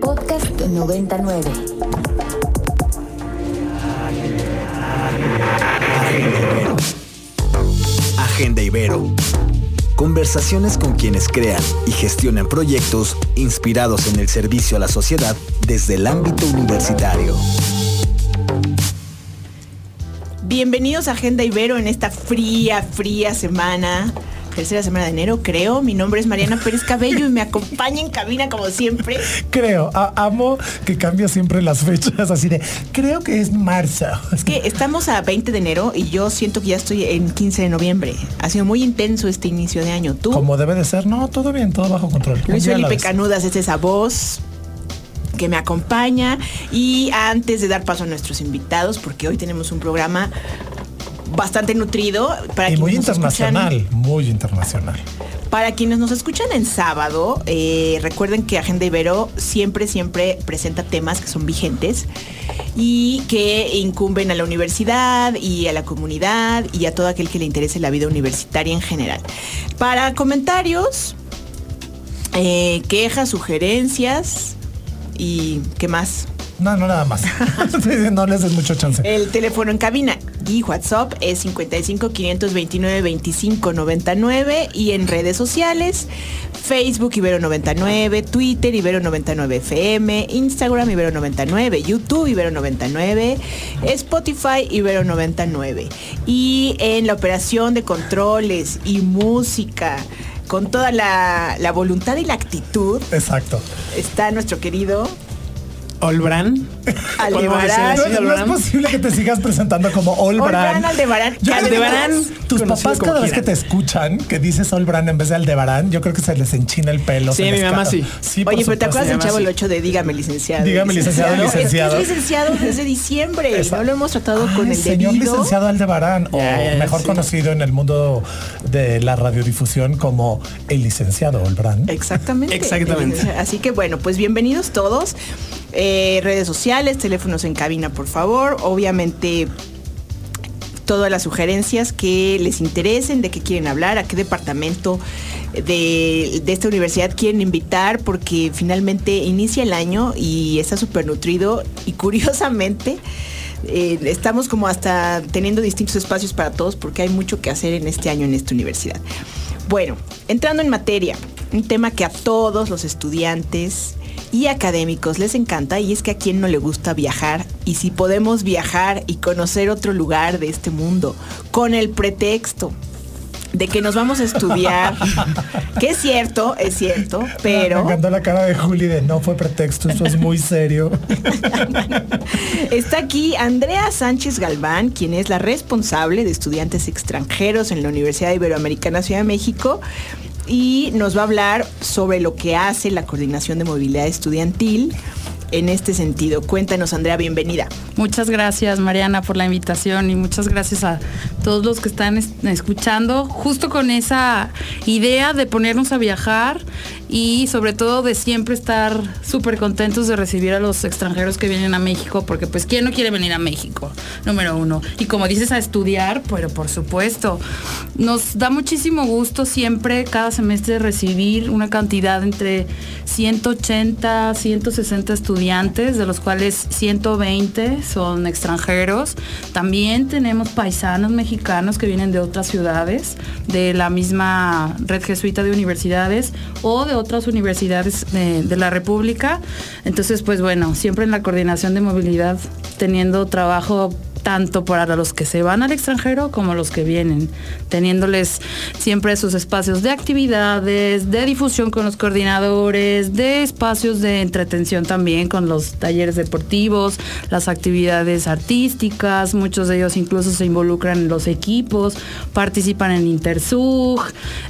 Podcast 99. Agenda Ibero. Conversaciones con quienes crean y gestionan proyectos inspirados en el servicio a la sociedad desde el ámbito universitario. Bienvenidos a Agenda Ibero en esta fría, fría semana tercera semana de enero, creo. Mi nombre es Mariana Pérez Cabello y me acompaña en cabina como siempre. Creo, amo que cambia siempre las fechas, así de, creo que es marzo. Es que estamos a 20 de enero y yo siento que ya estoy en 15 de noviembre. Ha sido muy intenso este inicio de año. ¿Tú? Como debe de ser, no, todo bien, todo bajo control. Luis Felipe Canudas es esa voz que me acompaña y antes de dar paso a nuestros invitados, porque hoy tenemos un programa bastante nutrido. Para y muy internacional, muy internacional. Para quienes nos escuchan en sábado, eh, recuerden que Agenda Ibero siempre, siempre presenta temas que son vigentes y que incumben a la universidad y a la comunidad y a todo aquel que le interese la vida universitaria en general. Para comentarios, eh, quejas, sugerencias y qué más. No, no, nada más. no les des mucho chance. El teléfono en cabina y WhatsApp es 55 529 25 99 y en redes sociales Facebook Ibero 99, Twitter Ibero 99 FM, Instagram Ibero 99, YouTube Ibero 99, Spotify Ibero 99. Y en la operación de controles y música con toda la, la voluntad y la actitud. Exacto. Está nuestro querido Olbran. Aldebarán. No, no, es posible que te sigas presentando como Olbran. Olbran, Aldebarán. Yo Aldebarán. Tus papás cada vez que te escuchan que dices Olbran en vez de Aldebarán, yo creo que se les enchina el pelo. Sí, mi mamá sí. sí Oye, pero ¿te acuerdas del chavo el 8 de dígame licenciado? Dígame licenciado, licenciado. Es, licenciado desde diciembre. No lo hemos tratado con el señor licenciado Aldebarán, o mejor conocido en el mundo de la radiodifusión como el licenciado Olbran. Exactamente. Exactamente. Así que bueno, pues bienvenidos todos. Eh, redes sociales, teléfonos en cabina, por favor. Obviamente todas las sugerencias que les interesen, de qué quieren hablar, a qué departamento de, esta universidad quieren invitar, porque finalmente inicia el año y está súper nutrido y curiosamente... Eh, estamos como hasta teniendo distintos espacios para todos porque hay mucho que hacer en este año en esta universidad. Bueno, entrando en materia, un tema que a todos los estudiantes y académicos les encanta y es que a quien no le gusta viajar y si podemos viajar y conocer otro lugar de este mundo con el pretexto de que nos vamos a estudiar, que es cierto, es cierto, pero... Me encantó la cara de Juli de no fue pretexto, esto es muy serio. Está aquí Andrea Sánchez Galván, quien es la responsable de estudiantes extranjeros en la Universidad Iberoamericana Ciudad de México y nos va a hablar sobre lo que hace la Coordinación de Movilidad Estudiantil en este sentido. Cuéntanos, Andrea, bienvenida. Muchas gracias, Mariana, por la invitación y muchas gracias a todos los que están escuchando, justo con esa idea de ponernos a viajar y sobre todo de siempre estar súper contentos de recibir a los extranjeros que vienen a México, porque pues ¿quién no quiere venir a México? Número uno. Y como dices, a estudiar, pero por supuesto. Nos da muchísimo gusto siempre, cada semestre, recibir una cantidad entre 180, 160 estudiantes, de los cuales 120 son extranjeros. También tenemos paisanos mexicanos que vienen de otras ciudades, de la misma red jesuita de universidades o de otras universidades de, la República. Entonces, pues bueno, siempre en la coordinación de movilidad, teniendo trabajo tanto para los que se van al extranjero como los que vienen, teniéndoles siempre esos espacios de actividades, de difusión con los coordinadores, de espacios de entretención también con los talleres deportivos, las actividades artísticas, muchos de ellos incluso se involucran en los equipos, participan en Intersug.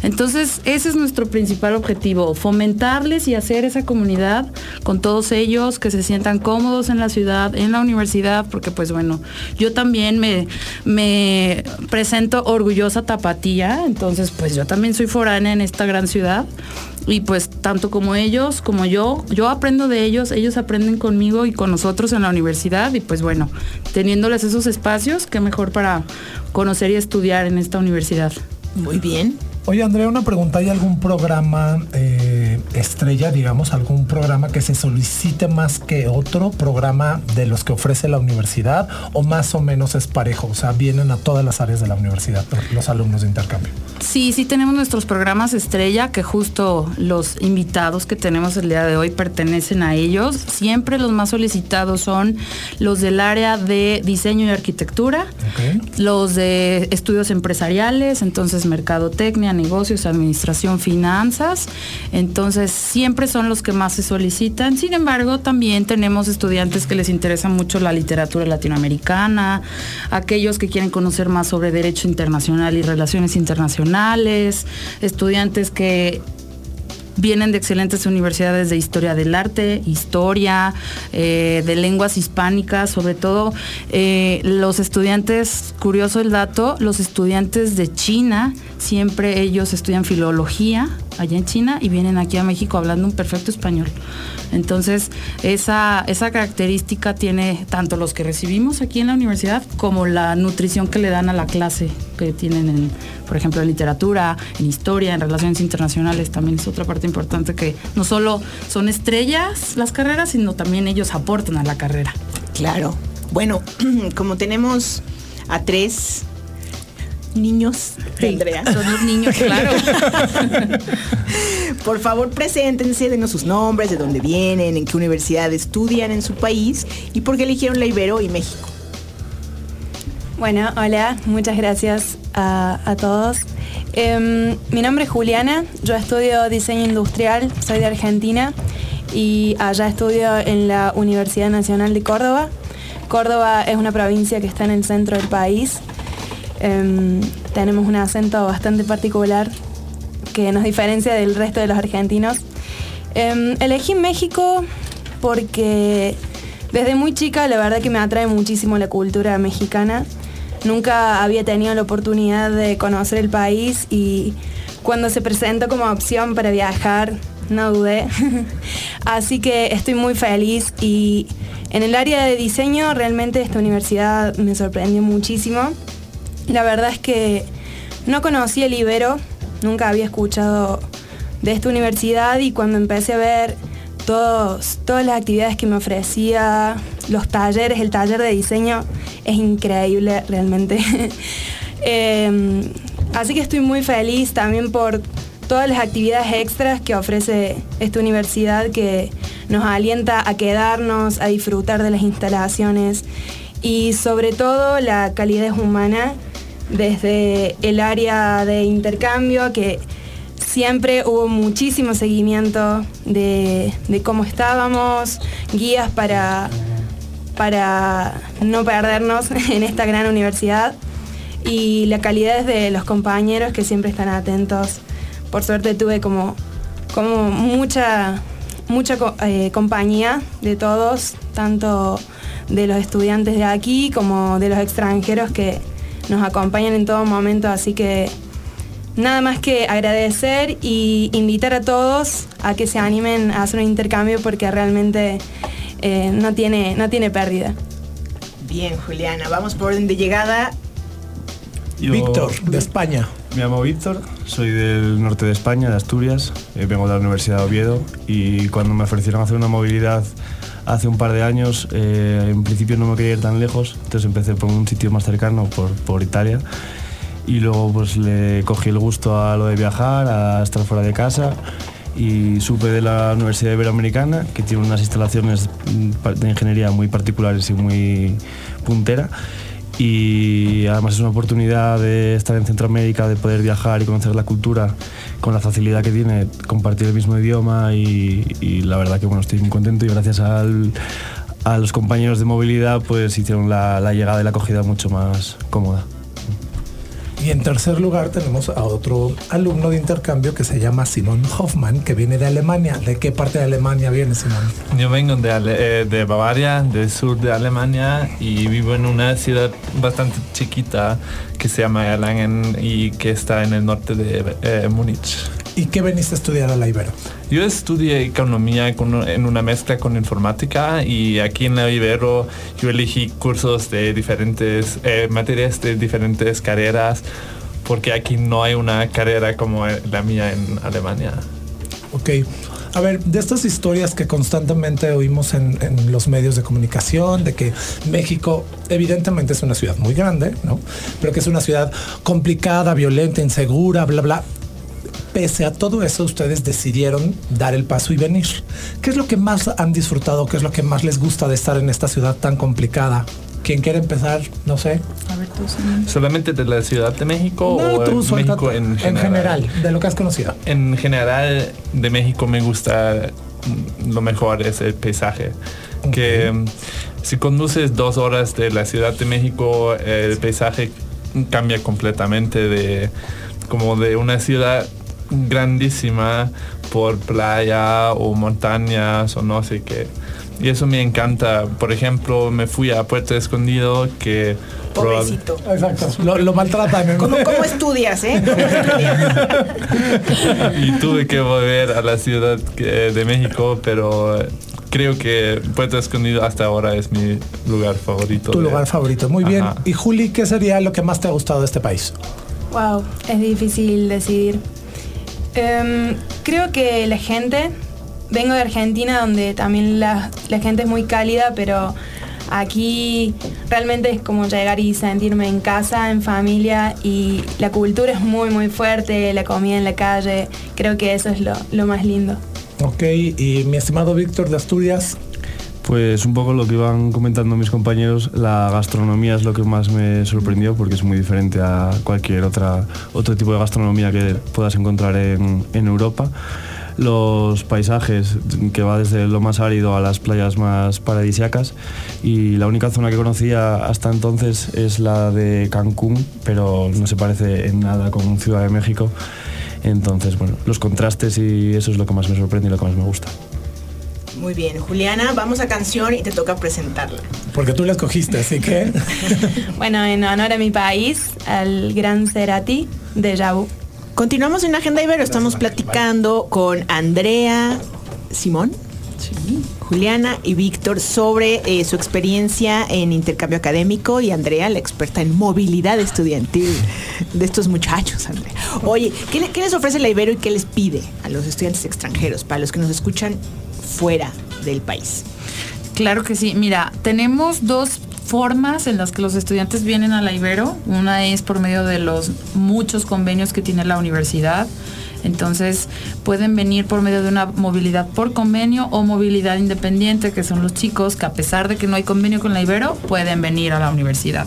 Entonces, ese es nuestro principal objetivo, fomentarles y hacer esa comunidad con todos ellos que se sientan cómodos en la ciudad, en la universidad, porque pues bueno, yo también me, me presento orgullosa tapatía, entonces pues yo también soy foránea en esta gran ciudad y pues tanto como ellos como yo, yo aprendo de ellos, ellos aprenden conmigo y con nosotros en la universidad y pues bueno, teniéndoles esos espacios, qué mejor para conocer y estudiar en esta universidad. Muy bien. Oye Andrea, una pregunta, ¿hay algún programa eh, estrella, digamos, algún programa que se solicite más que otro programa de los que ofrece la universidad o más o menos es parejo? O sea, vienen a todas las áreas de la universidad los alumnos de intercambio. Sí, sí tenemos nuestros programas estrella, que justo los invitados que tenemos el día de hoy pertenecen a ellos. Siempre los más solicitados son los del área de diseño y arquitectura, los de estudios empresariales, entonces mercadotecnia, negocios, administración, finanzas. Entonces siempre son los que más se solicitan. Sin embargo, también tenemos estudiantes que les interesa mucho la literatura latinoamericana, aquellos que quieren conocer más sobre derecho internacional y relaciones internacionales, estudiantes que vienen de excelentes universidades de historia del arte, historia, eh, de lenguas hispánicas, sobre todo eh, los estudiantes, curioso el dato, los estudiantes de China, siempre ellos estudian filología allá en China y vienen aquí a México hablando un perfecto español. Entonces, esa, esa característica tiene tanto los que recibimos aquí en la universidad como la nutrición que le dan a la clase que tienen en, por ejemplo, en literatura, en historia, en relaciones internacionales. También es otra parte importante que no solo son estrellas las carreras, sino también ellos aportan a la carrera. Claro. Bueno, como tenemos a tres niños Andrea, Son los niños, claro. por favor preséntense, denos sus nombres, de dónde vienen, en qué universidad estudian en su país y por qué eligieron la Ibero y México. Bueno, hola, muchas gracias a, a todos. Em, mi nombre es Juliana, yo estudio diseño industrial, soy de Argentina y allá estudio en la Universidad Nacional de Córdoba. Córdoba es una provincia que está en el centro del país. Em, tenemos un acento bastante particular que nos diferencia del resto de los argentinos. Em, elegí México porque desde muy chica la verdad que me atrae muchísimo la cultura mexicana. Nunca había tenido la oportunidad de conocer el país y cuando se presentó como opción para viajar, no dudé. Así que estoy muy feliz y en el área de diseño realmente esta universidad me sorprendió muchísimo. La verdad es que no conocí el Ibero, nunca había escuchado de esta universidad y cuando empecé a ver todos, todas las actividades que me ofrecía, los talleres, el taller de diseño es increíble realmente. Eh, así que estoy muy feliz también por todas las actividades extras que ofrece esta universidad que nos alienta a quedarnos, a disfrutar de las instalaciones y sobre todo la calidez humana desde el área de intercambio que siempre hubo muchísimo seguimiento de, cómo estábamos, guías para, para no perdernos en esta gran universidad y la calidad de los compañeros que siempre están atentos. Por suerte tuve como, como mucha, mucha eh, compañía de todos, tanto de los estudiantes de aquí como de los extranjeros que nos acompañan en todo momento, así que nada más que agradecer y invitar a todos a que se animen a hacer un intercambio porque realmente eh, no, tiene, no tiene pérdida. Bien, Juliana, vamos por orden de llegada. Yo Víctor, de España. Me llamo Víctor, soy del norte de España, de Asturias, eh, vengo de la Universidad de Oviedo y cuando me ofrecieron hacer una movilidad hace un par de años, eh, en principio no me quería ir tan lejos, entonces empecé por un sitio más cercano, por, Italia, y luego pues le cogí el gusto a lo de viajar, a estar fuera de casa y supe de la Universidad Iberoamericana, que tiene unas instalaciones mm, de ingeniería muy particulares y muy puntera. Y además es una oportunidad de estar en Centroamérica, de poder viajar y conocer la cultura con la facilidad que tiene, compartir el mismo idioma y, la verdad que bueno, estoy muy contento y gracias al- a los compañeros de movilidad pues hicieron la llegada y la acogida mucho más cómoda. Y en tercer lugar tenemos a otro alumno de intercambio que se llama Simon Hoffman, que viene de Alemania. ¿De qué parte de Alemania viene Simon? Yo vengo eh, de Bavaria, del sur de Alemania, y vivo en una ciudad bastante chiquita que se llama Erlangen y que está en el norte de eh, Múnich. ¿Y qué veniste a estudiar a la Ibero? Yo estudié economía con- en una mezcla con informática y aquí en la Ibero yo elegí cursos de diferentes eh, materias de diferentes carreras porque aquí no hay una carrera como la mía en Alemania. Ok. A ver, de estas historias que constantemente oímos en, en, los medios de comunicación, de que México evidentemente es una ciudad muy grande, ¿no? Pero que es una ciudad complicada, violenta, insegura, bla, bla. Pese a todo eso, ustedes decidieron dar el paso y venir. ¿Qué es lo que más han disfrutado? ¿Qué es lo que más les gusta de estar en esta ciudad tan complicada? ¿Quién quiere empezar? No sé. A ver, tú, ¿Solamente de la Ciudad de México no, o tú, en México en general? en general? De lo que has conocido. En general, de México me gusta lo mejor es el paisaje. Okay. Que mm, si conduces dos horas de la Ciudad de México, el paisaje cambia completamente de como de una ciudad grandísima por playa o montañas o no sé qué. Y eso me encanta. Por ejemplo, me fui a Puerto Escondido que... Pobrecito. Exacto. Lo, lo maltratan. ¿Cómo, ¿Cómo, estudias, eh? ¿Cómo estudias? y tuve que volver a la Ciudad de México, pero creo que Puerto Escondido hasta ahora es mi lugar favorito. Tu de... lugar favorito. Muy bien. Y Juli, ¿qué sería lo que más te ha gustado de este país? Wow, es difícil decidir. Um, creo que la gente, vengo de Argentina donde también la, la, gente es muy cálida, pero aquí realmente es como llegar y sentirme en casa, en familia y la cultura es muy muy fuerte, la comida en la calle, creo que eso es lo, lo más lindo. Ok, y mi estimado Víctor de Asturias, pues un poco lo que iban comentando mis compañeros, la gastronomía es lo que más me sorprendió porque es muy diferente a cualquier otra, otro tipo de gastronomía que puedas encontrar en, en Europa. Los paisajes, que va desde lo más árido a las playas más paradisiacas y la única zona que conocía hasta entonces es la de Cancún, pero no se parece en nada con Ciudad de México. Entonces, bueno, los contrastes y eso es lo que más me sorprende y lo que más me gusta. Muy bien, Juliana, vamos a canción y te toca presentarla. Porque tú la escogiste, así que. bueno, en honor a mi país, al gran Cerati de Yabu. Continuamos en Agenda Ibero, estamos platicando con Andrea Simón. Sí. Juliana y Víctor sobre eh, su experiencia en intercambio académico y Andrea, la experta en movilidad estudiantil de estos muchachos, Andrea. Oye, ¿qué, ¿qué, les ofrece la Ibero y qué les pide a los estudiantes extranjeros, para los que nos escuchan fuera del país? Claro que sí. Mira, tenemos dos formas en las que los estudiantes vienen a la Ibero. Una es por medio de los muchos convenios que tiene la universidad. Entonces pueden venir por medio de una movilidad por convenio o movilidad independiente, que son los chicos que a pesar de que no hay convenio con la Ibero, pueden venir a la universidad.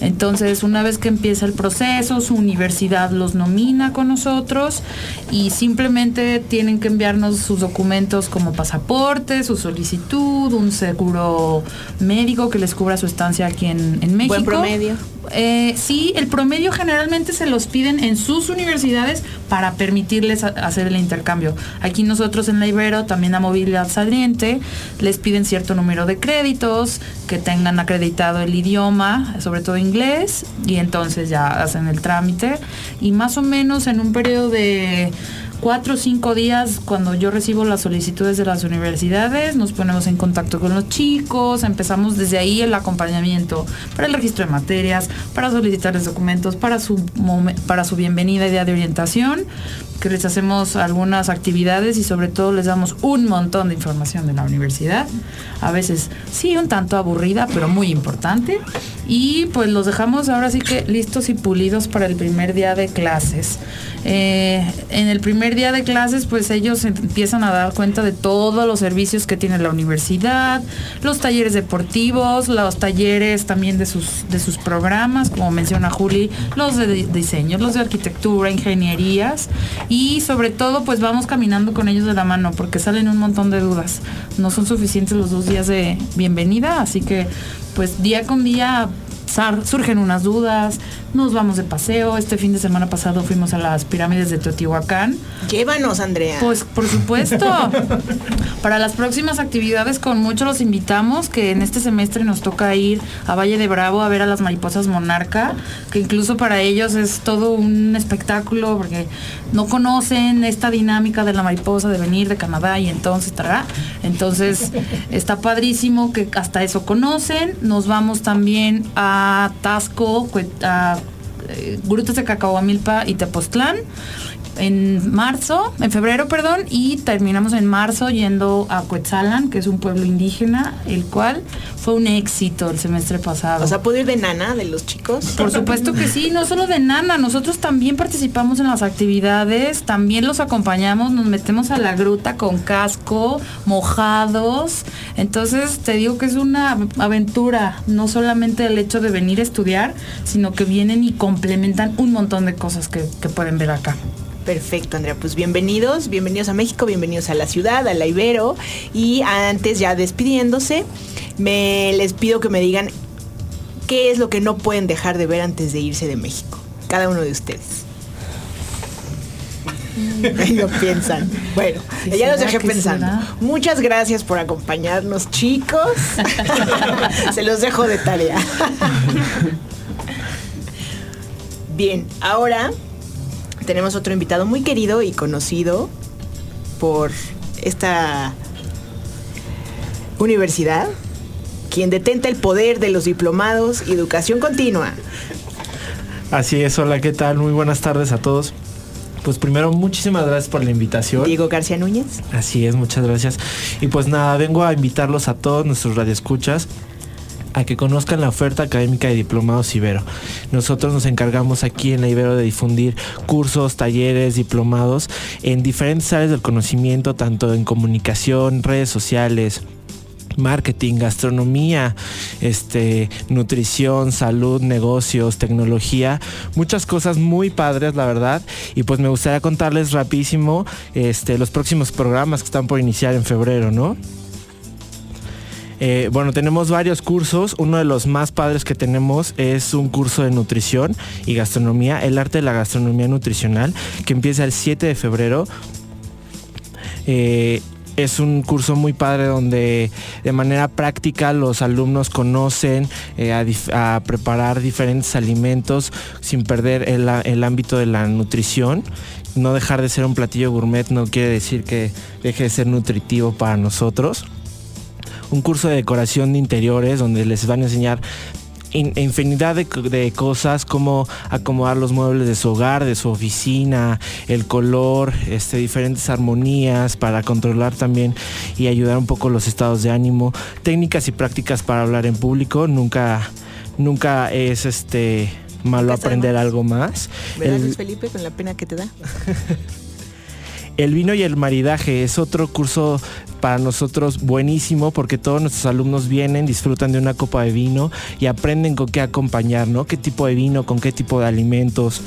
Entonces, una vez que empieza el proceso, su universidad los nomina con nosotros y simplemente tienen que enviarnos sus documentos como pasaporte, su solicitud, un seguro médico que les cubra su estancia aquí en, en México. ¿Buen promedio? Eh, sí, el promedio generalmente se los piden en sus universidades para permitirles hacer el intercambio. Aquí nosotros en la Ibero, también a movilidad saliente, les piden cierto número de créditos, que tengan acreditado el idioma, sobre todo inglés, y entonces ya hacen el trámite. Y más o menos en un periodo de cuatro o cinco días cuando yo recibo las solicitudes de las universidades, nos ponemos en contacto con los chicos, empezamos desde ahí el acompañamiento para el registro de materias, para solicitarles documentos, para su, para su bienvenida y día de orientación, que les hacemos algunas actividades y sobre todo les damos un montón de información de la universidad. A veces sí, un tanto aburrida, pero muy importante. Y pues los dejamos ahora sí que listos y pulidos para el primer día de clases. Eh, en el primer día de clases, pues ellos empiezan a dar cuenta de todos los servicios que tiene la universidad, los talleres deportivos, los talleres también de sus, de sus programas, como menciona Juli, los de diseño, los de arquitectura, ingenierías y sobre todo pues vamos caminando con ellos de la mano porque salen un montón de dudas. No son suficientes los dos días de bienvenida, así que pues día con día surgen unas dudas, nos vamos de paseo. Este fin de semana pasado fuimos a las pirámides de Teotihuacán. Llévanos, Andrea. Pues por supuesto. Para las próximas actividades con mucho los invitamos, que en este semestre nos toca ir a Valle de Bravo a ver a las mariposas monarca, que incluso para ellos es todo un espectáculo porque no conocen esta dinámica de la mariposa de venir de Canadá y entonces tará. Entonces está padrísimo que hasta eso conocen. Nos vamos también a Tasco, a Grutas de Cacahuamilpa y Tepoztlán. en marzo, en febrero, perdón, y terminamos en marzo yendo a Coetzalan, que es un pueblo indígena, el cual fue un éxito el semestre pasado. O sea, ¿puedo ir de nana de los chicos? Por supuesto que sí, no solo de nana, nosotros también participamos en las actividades, también los acompañamos, nos metemos a la gruta con casco, mojados, entonces te digo que es una aventura, no solamente el hecho de venir a estudiar, sino que vienen y complementan un montón de cosas que, que pueden ver acá. Perfecto, Andrea. Pues bienvenidos, bienvenidos a México, bienvenidos a la ciudad, a la Ibero. Y antes, ya despidiéndose, me les pido que me digan qué es lo que no pueden dejar de ver antes de irse de México. Cada uno de ustedes. Lo piensan. Bueno, ¿Qué ya los dejé ¿Qué pensando. será? Muchas gracias por acompañarnos, chicos. Se los dejo de tarea. Bien, ahora tenemos otro invitado muy querido y conocido por esta universidad, quien detenta el poder de los diplomados y educación continua. Así es, hola, ¿qué tal? Muy buenas tardes a todos. Pues primero, muchísimas gracias por la invitación. Diego García Núñez. Así es, muchas gracias. Y pues nada, vengo a invitarlos a todos nuestros radioescuchas a que conozcan la oferta académica de Diplomados Ibero. Nosotros nos encargamos aquí en la Ibero de difundir cursos, talleres, diplomados en diferentes áreas del conocimiento, tanto en comunicación, redes sociales, marketing, gastronomía, este, nutrición, salud, negocios, tecnología, muchas cosas muy padres, la verdad. Y pues me gustaría contarles rapidísimo este, los próximos programas que están por iniciar en febrero, ¿no? Eh, bueno, tenemos varios cursos. Uno de los más padres que tenemos es un curso de nutrición y gastronomía, el arte de la gastronomía nutricional, que empieza el 7 de febrero. Eh, es un curso muy padre donde de manera práctica los alumnos conocen eh, a, a preparar diferentes alimentos sin perder el, el ámbito de la nutrición. No dejar de ser un platillo gourmet no quiere decir que deje de ser nutritivo para nosotros un curso de decoración de interiores donde les van a enseñar in- infinidad de, de cosas, cómo acomodar los muebles de su hogar, de su oficina, el color, este, diferentes armonías para controlar también y ayudar un poco los estados de ánimo, técnicas y prácticas para hablar en público, nunca, nunca es este malo aprender algo más. ¿Verdad, El- Luis Felipe, con la pena que te da? el vino y el maridaje es otro curso para nosotros buenísimo porque todos nuestros alumnos vienen, disfrutan de una copa de vino y aprenden con qué acompañar, ¿no? ¿Qué tipo de vino, con qué tipo de alimentos?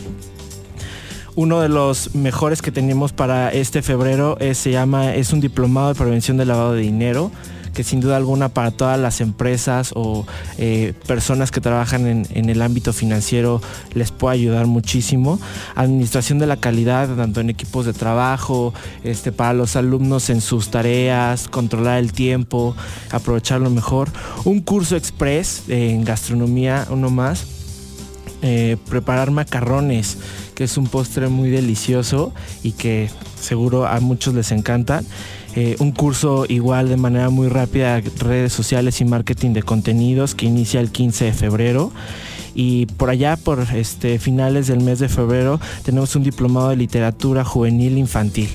Uno de los mejores que tenemos para este febrero es, se llama, es un diplomado de prevención del lavado de dinero que sin duda alguna para todas las empresas o eh, personas que trabajan en, el ámbito financiero les puede ayudar muchísimo. Administración de la calidad, tanto en equipos de trabajo, este, para los alumnos en sus tareas, controlar el tiempo, aprovecharlo mejor. Un curso express en gastronomía, uno más. Eh, preparar macarrones, que es un postre muy delicioso y que seguro a muchos les encantan. Eh, un curso igual de manera muy rápida, redes sociales y marketing de contenidos, que inicia el 15 de febrero. Y por allá, por este, finales del mes de febrero, tenemos un diplomado de literatura juvenil infantil,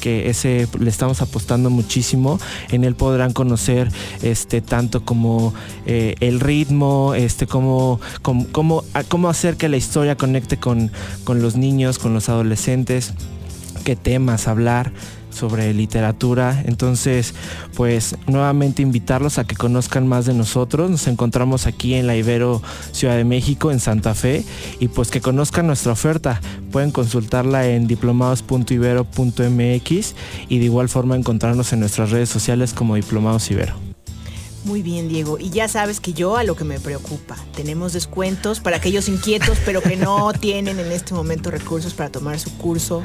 que ese le estamos apostando muchísimo. En él podrán conocer este, tanto como eh, el ritmo, este, cómo, cómo, cómo, hacer que la historia conecte con, con los niños, con los adolescentes, qué temas hablar sobre literatura. Entonces, pues nuevamente invitarlos a que conozcan más de nosotros. Nos encontramos aquí en la Ibero Ciudad de México, en Santa Fe, y pues que conozcan nuestra oferta. Pueden consultarla en diplomados.ibero.mx y de igual forma encontrarnos en nuestras redes sociales como Diplomados Ibero. Muy bien, Diego. Y ya sabes que yo a lo que me preocupa, tenemos descuentos para aquellos inquietos, pero que no tienen en este momento recursos para tomar su curso.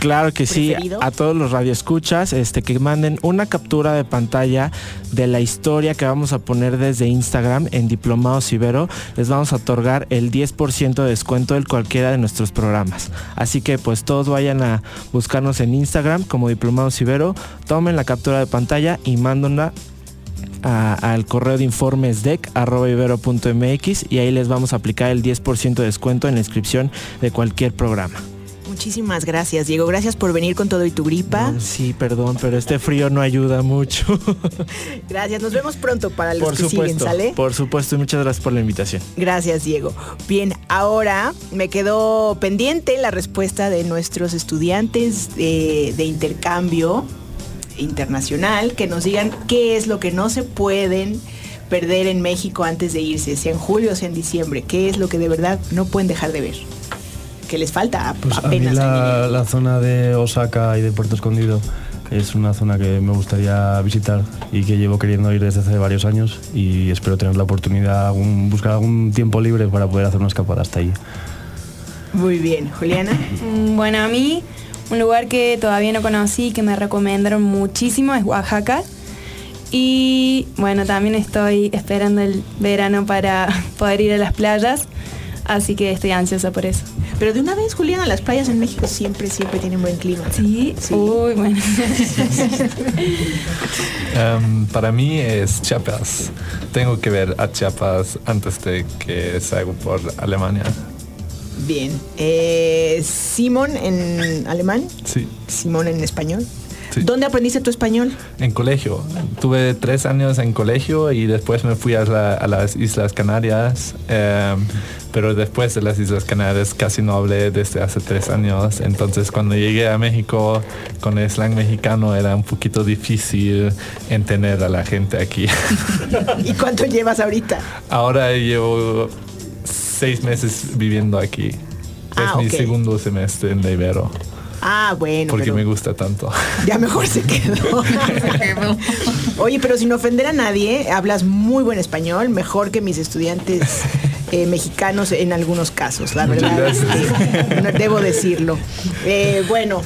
Claro que sí, a todos los radioescuchas, este, que manden una captura de pantalla de la historia que vamos a poner desde Instagram en Diplomados Ibero. Les vamos a otorgar el 10% de descuento en cualquiera de nuestros programas. Así que pues todos vayan a buscarnos en Instagram como Diplomados Ibero, tomen la captura de pantalla y mándenla al correo de informes dec.ibero.mx y ahí les vamos a aplicar el 10% de descuento en la inscripción de cualquier programa. Muchísimas gracias, Diego. Gracias por venir con todo y tu gripa. Sí, perdón, pero este frío no ayuda mucho. Gracias. Nos vemos pronto para los por que supuesto, siguen, ¿sale? por supuesto, y muchas gracias por la invitación. Gracias, Diego. Bien, ahora me quedó pendiente la respuesta de nuestros estudiantes de, de intercambio internacional, que nos digan qué es lo que no se pueden perder en México antes de irse, sea en julio o sea en diciembre, qué es lo que de verdad no pueden dejar de ver, que les falta Pues a mí apenas. la, la zona de Osaka y de Puerto Escondido es una zona que me gustaría visitar y que llevo queriendo ir desde hace varios años y espero tener la oportunidad, algún- buscar algún tiempo libre para poder hacer una escapada hasta ahí. Muy bien, Juliana. Mm, Bueno, a mí un lugar que todavía no conocí y que me recomendaron muchísimo es Oaxaca. Y bueno, también estoy esperando el verano para poder ir a las playas, así que estoy ansiosa por eso. Pero de una vez, Juliana, las playas en México siempre, siempre tienen buen clima. Sí, Sí. uy, bueno. Em, para mí es Chiapas. Tengo que ver a Chiapas antes de que salga por Alemania. Bien. Eh, Simón en alemán, Sí, Simón en español. Sí. ¿Dónde aprendiste tu español? en colegio. Tuve tres años en colegio y después me fui a, la- a las Islas Canarias. em, pero después de las Islas Canarias casi no hablé desde hace tres años. Entonces cuando llegué a México con el slang mexicano era un poquito difícil entender a la gente aquí. ¿Y cuánto llevas ahorita? Ahora llevo seis meses viviendo aquí. Ah, es mi segundo semestre en la Ibero, Ah, bueno. porque pero me gusta tanto. Ya mejor se quedó. Oye, pero sin ofender a nadie, hablas muy buen español, mejor que mis estudiantes eh, mexicanos en algunos casos, la verdad. no, debo decirlo. Eh, bueno,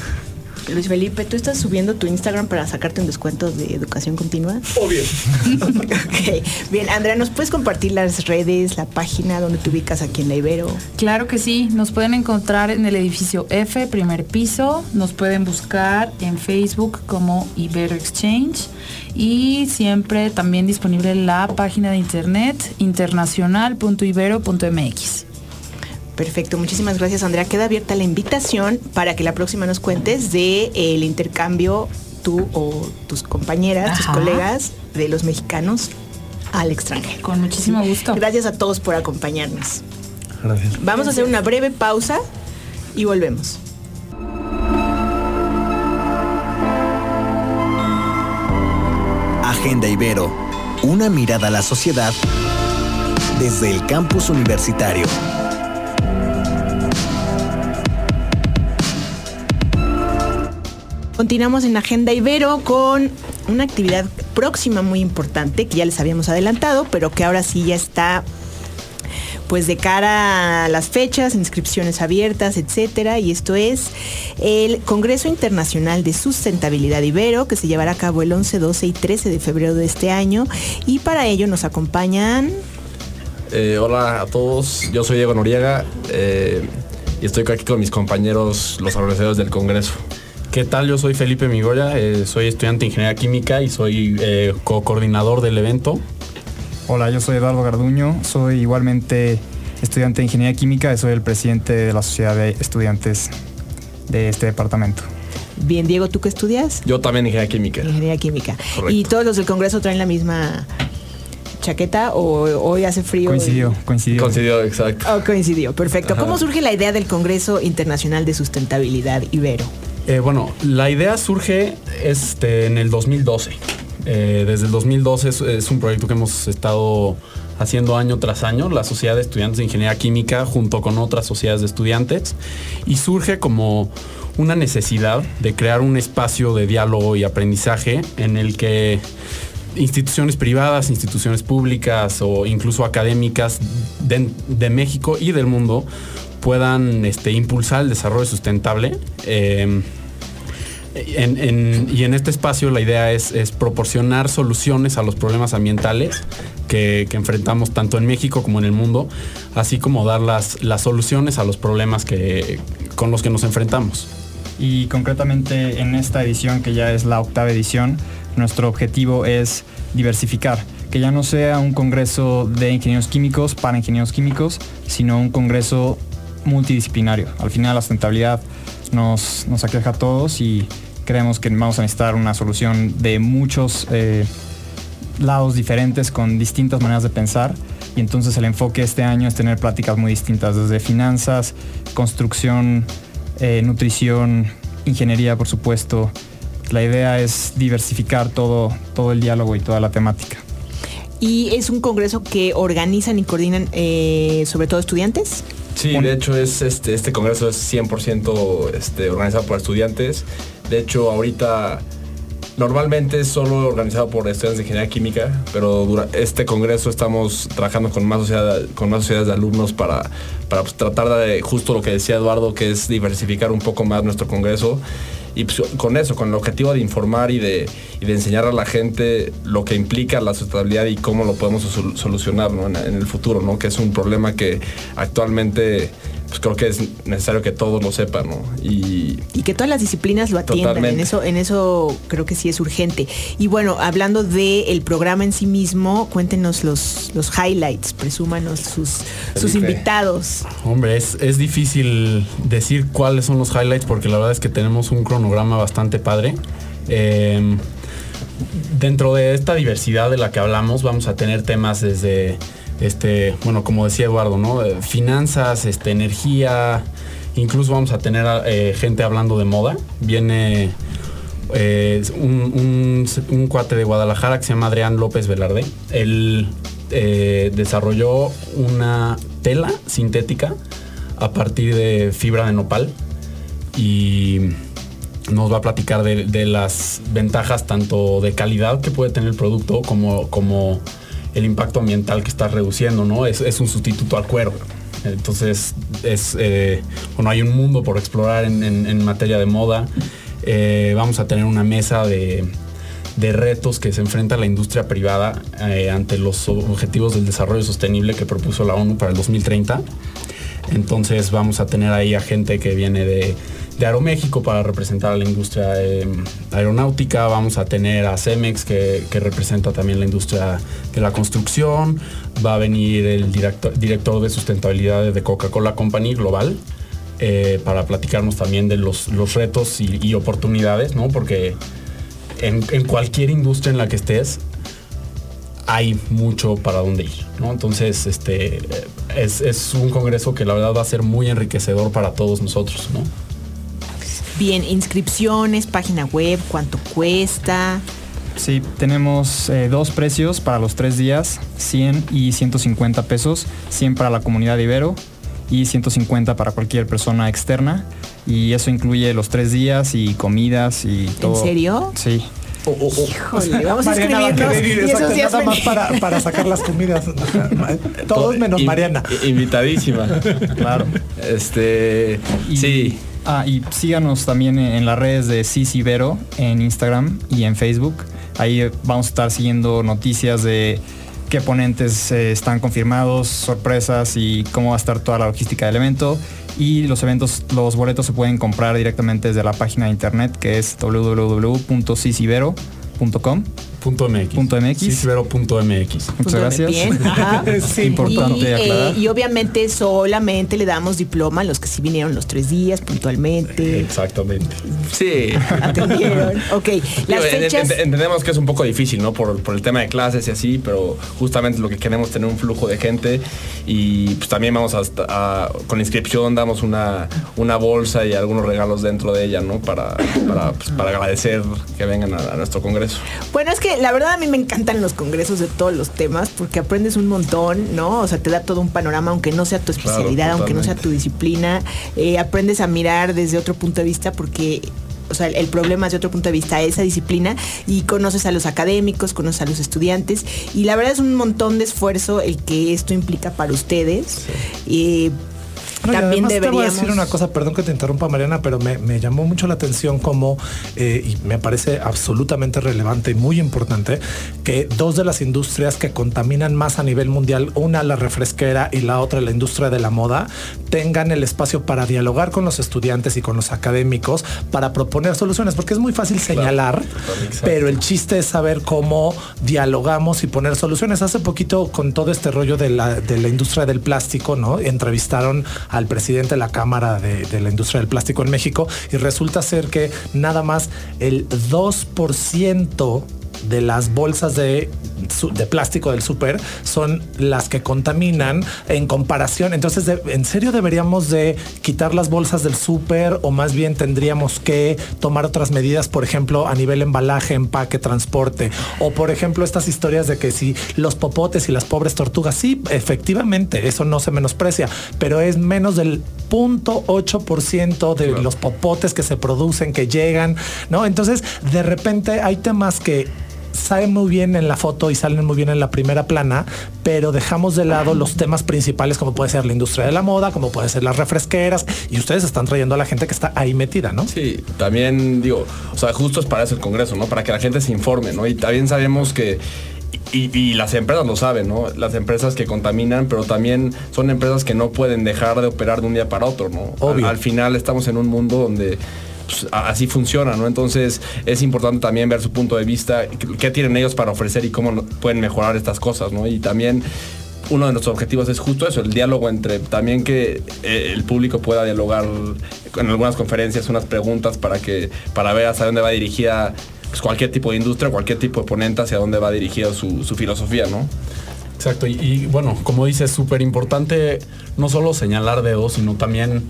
Luis Felipe, ¿tú estás subiendo tu Instagram para sacarte un descuento de educación continua? Obvio. ok. Bien, Andrea, ¿nos puedes compartir las redes, la página donde te ubicas aquí en la Ibero? Claro que sí, nos pueden encontrar en el edificio F, primer piso, nos pueden buscar en Facebook como Ibero Exchange y siempre también disponible la página de internet internacional.ibero.mx. Perfecto, muchísimas gracias Andrea. Queda abierta la invitación para que la próxima nos cuentes de eh, el intercambio tú o tus compañeras, tus colegas de los mexicanos al extranjero. Con muchísimo gusto. Gracias a todos por acompañarnos. Gracias. Vamos a hacer una breve pausa y volvemos. Agenda Ibero, una mirada a la sociedad desde el campus universitario. Continuamos en Agenda Ibero con una actividad próxima muy importante que ya les habíamos adelantado, pero que ahora sí ya está pues de cara a las fechas, inscripciones abiertas, etcétera, y esto es el Congreso Internacional de Sustentabilidad Ibero, que se llevará a cabo el 11, 12 y 13 de febrero de este año, y para ello nos acompañan Eh, hola a todos, yo soy Diego Noriega eh, y estoy aquí con mis compañeros, los organizadores del Congreso. ¿Qué tal? Yo soy Felipe Migoya, eh, soy estudiante de Ingeniería Química y soy eh, co-coordinador del evento. Hola, yo soy Eduardo Garduño, soy igualmente estudiante de Ingeniería Química y soy el presidente de la Sociedad de Estudiantes de este departamento. bien Diego, ¿tú qué estudias? Yo también Ingeniería Química. Ingeniería Química. Correcto. ¿Y todos los del Congreso traen la misma chaqueta o hoy hace frío? Coincidió, coincidió. Coincidió, exacto. Oh, coincidió, perfecto. Ajá. ¿Cómo surge la idea del Congreso Internacional de Sustentabilidad Ibero? Eh, bueno, la idea surge este, en el 2012. Eh, desde el 2012 es, un proyecto que hemos estado haciendo año tras año, la Sociedad de Estudiantes de Ingeniería Química junto con otras sociedades de estudiantes, y surge como una necesidad de crear un espacio de diálogo y aprendizaje en el que instituciones privadas, instituciones públicas o incluso académicas de México y del mundo puedan este, impulsar el desarrollo sustentable. en- en- y en este espacio la idea es, proporcionar soluciones a los problemas ambientales que, que enfrentamos tanto en México como en el mundo, así como dar las, las soluciones a los problemas que, con los que nos enfrentamos. Y concretamente en esta edición, que ya es la octava edición, nuestro objetivo es diversificar, que ya no sea un congreso de ingenieros químicos para ingenieros químicos, sino un congreso multidisciplinario. Al final la sustentabilidad nos, nos aqueja a todos y creemos que vamos a necesitar una solución de muchos eh, lados diferentes con distintas maneras de pensar. Y entonces el enfoque este año es tener pláticas muy distintas, desde finanzas, construcción, eh, nutrición, ingeniería, por supuesto. La idea es diversificar todo, todo el diálogo y toda la temática. Y es un congreso que organizan y coordinan eh, sobre todo estudiantes. Sí, de hecho es este, este congreso es 100% este, organizado por estudiantes. De hecho, ahorita normalmente es solo organizado por estudiantes de ingeniería química, pero dura, este congreso estamos trabajando con más, sociedad, con más sociedades de alumnos para, para pues, tratar de justo lo que decía Eduardo, que es diversificar un poco más nuestro congreso y pues, con eso, con el objetivo de informar y de, y de, enseñar a la gente lo que implica la sustentabilidad y cómo lo podemos solucionar ¿no? en, en, el futuro, ¿no? que es un problema que actualmente pues creo que es necesario que todos lo sepan, ¿no? Y, y que todas las disciplinas lo atiendan. En eso, en eso creo que sí es urgente. Y bueno, hablando del el programa en sí mismo, cuéntenos los, los highlights, presúmanos sus, sus invitados. Hombre, es, es difícil decir cuáles son los highlights porque la verdad es que tenemos un cronograma bastante padre. Eh, dentro de esta diversidad de la que hablamos, vamos a tener temas desde este, bueno, como decía Eduardo, ¿no? Finanzas, este, energía, incluso vamos a tener eh, gente hablando de moda. Viene eh, un, cuate de Guadalajara que se llama Adrián López Velarde. Él eh, desarrolló una tela sintética a partir de fibra de nopal y nos va a platicar de, de las ventajas tanto de calidad que puede tener el producto como, como el impacto ambiental que está reduciendo, ¿no? Es, es un sustituto al cuero. Entonces, es, eh, hay un mundo por explorar en materia de moda. Eh, vamos a tener una mesa de, de, retos que se enfrenta la industria privada eh, ante los objetivos del desarrollo sostenible que propuso la ONU para el 2030. Entonces, vamos a tener ahí a gente que viene de Aeroméxico para representar a la industria eh, aeronáutica. Vamos a tener a Cemex que, representa también la industria de la construcción. Va a venir el director, director de sustentabilidad de Coca-Cola Company Global eh, para platicarnos también de los, retos y, oportunidades, ¿no? Porque en, cualquier industria en la que estés hay mucho para dónde ir, ¿no? Entonces, este, es, es un congreso que la verdad va a ser muy enriquecedor para todos nosotros, ¿no? Bien, inscripciones, página web, cuánto cuesta. Sí, tenemos eh, dos precios para los tres días, 100 y 150 pesos, 100 para la comunidad de Ibero y 150 para cualquier persona externa. Y eso incluye los tres días y comidas y todo. ¿En serio? Sí. Oh, oh, oh. Híjole, vamos Mariana a escribirnos. Exacto, nada más para, para, sacar las comidas. Todos menos In, Mariana. Invitadísima. claro. Este. Y, sí. Ah, y síganos también en las redes de Cisibero en Instagram y en Facebook. Ahí vamos a estar siguiendo noticias de qué ponentes eh, están confirmados, sorpresas y cómo va a estar toda la logística del evento. Y los eventos, los boletos se pueden comprar directamente desde la página de internet que es www.cisibero.com. Punto MX. Punto MX. Cisibero.mx. Muchas gracias. Bien, sí, importante y, aclarar. Eh, y obviamente solamente le damos diploma a los que sí vinieron los tres días puntualmente. Exactamente. Sí. Atendieron. Ok. Las Digo, fechas. ent entendemos que es un poco difícil, ¿no? Por, por, el tema de clases y así, pero justamente lo que queremos es tener un flujo de gente y pues también vamos a, a con la inscripción damos una, una bolsa y algunos regalos dentro de ella, ¿no? Para, para, pues, para agradecer que vengan a, a nuestro congreso. Bueno, es que la verdad a mí me encantan los congresos de todos los temas porque aprendes un montón, ¿no? O sea, te da todo un panorama, aunque no sea tu especialidad, claro, aunque no sea tu disciplina. Eh, aprendes a mirar desde otro punto de vista porque o sea, el problema es de otro punto de vista esa disciplina y conoces a los académicos, conoces a los estudiantes y la verdad es un montón de esfuerzo el que esto implica para ustedes. Sí. Eh, no, también además deberíamos... te voy a decir una cosa, perdón que te interrumpa Mariana, pero me, me llamó mucho la atención como, eh, y me parece absolutamente relevante y muy importante, que dos de las industrias que contaminan más a nivel mundial, una la refresquera y la otra la industria de la moda, tengan el espacio para dialogar con los estudiantes y con los académicos para proponer soluciones, porque es muy fácil señalar, claro, pero el chiste es saber cómo dialogamos y poner soluciones. Hace poquito con todo este rollo de la, de la industria del plástico, ¿no? Entrevistaron al presidente de la Cámara de, la Industria del Plástico en México y resulta ser que nada más el 2% de las bolsas de, de plástico del súper son las que contaminan en comparación. Entonces, ¿en serio deberíamos de quitar las bolsas del súper o más bien tendríamos que tomar otras medidas, por ejemplo, a nivel embalaje, empaque, transporte? O, por ejemplo, estas historias de que si los popotes y las pobres tortugas, sí, efectivamente, eso no se menosprecia, pero es menos del 0.8% de los popotes que se producen, que llegan, ¿no? Entonces, de repente hay temas que salen muy bien en la foto y salen muy bien en la primera plana, pero dejamos de lado los temas principales como puede ser la industria de la moda, como puede ser las refresqueras, y ustedes están trayendo a la gente que está ahí metida, ¿no? Sí, también digo, o sea, justo es para eso el Congreso, ¿no? Para que la gente se informe, ¿no? Y también sabemos que, y, y las empresas lo saben, ¿no? Las empresas que contaminan, pero también son empresas que no pueden dejar de operar de un día para otro, ¿no? Obvio. Al, al final estamos en un mundo donde pues, así funciona, ¿no? Entonces es importante también ver su punto de vista, qué, tienen ellos para ofrecer y cómo pueden mejorar estas cosas, ¿no? Y también uno de nuestros objetivos es justo eso, el diálogo entre también que eh, el público pueda dialogar en algunas conferencias, unas preguntas para que para ver hacia dónde va dirigida pues, cualquier tipo de industria, cualquier tipo de ponente, hacia dónde va dirigida su, su filosofía, ¿no? Exacto, y, bueno, como dices, súper importante no solo señalar dedos, sino también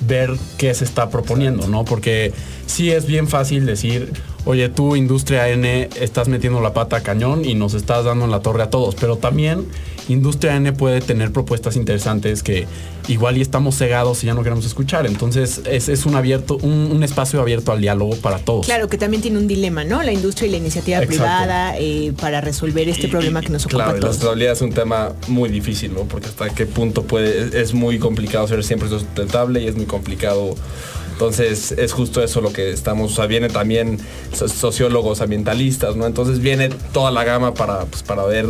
ver qué se está proponiendo, ¿no? Porque sí es bien fácil decir, oye, tú, Industria N, estás metiendo la pata a cañón y nos estás dando en la torre a todos, pero también Industria N puede tener propuestas interesantes que igual y estamos cegados y ya no queremos escuchar. Entonces es, es un abierto, un, un espacio abierto al diálogo para todos. Claro que también tiene un dilema, ¿no? La industria y la iniciativa Exacto. privada eh, para resolver este problema que nos ocupa Claro, la sustentabilidad es un tema muy difícil, ¿no? Porque hasta qué punto puede, es, es muy complicado ser siempre sustentable y es muy complicado. Entonces es justo eso lo que estamos, o sea, viene también so- sociólogos ambientalistas, ¿no? Entonces viene toda la gama para, pues, para ver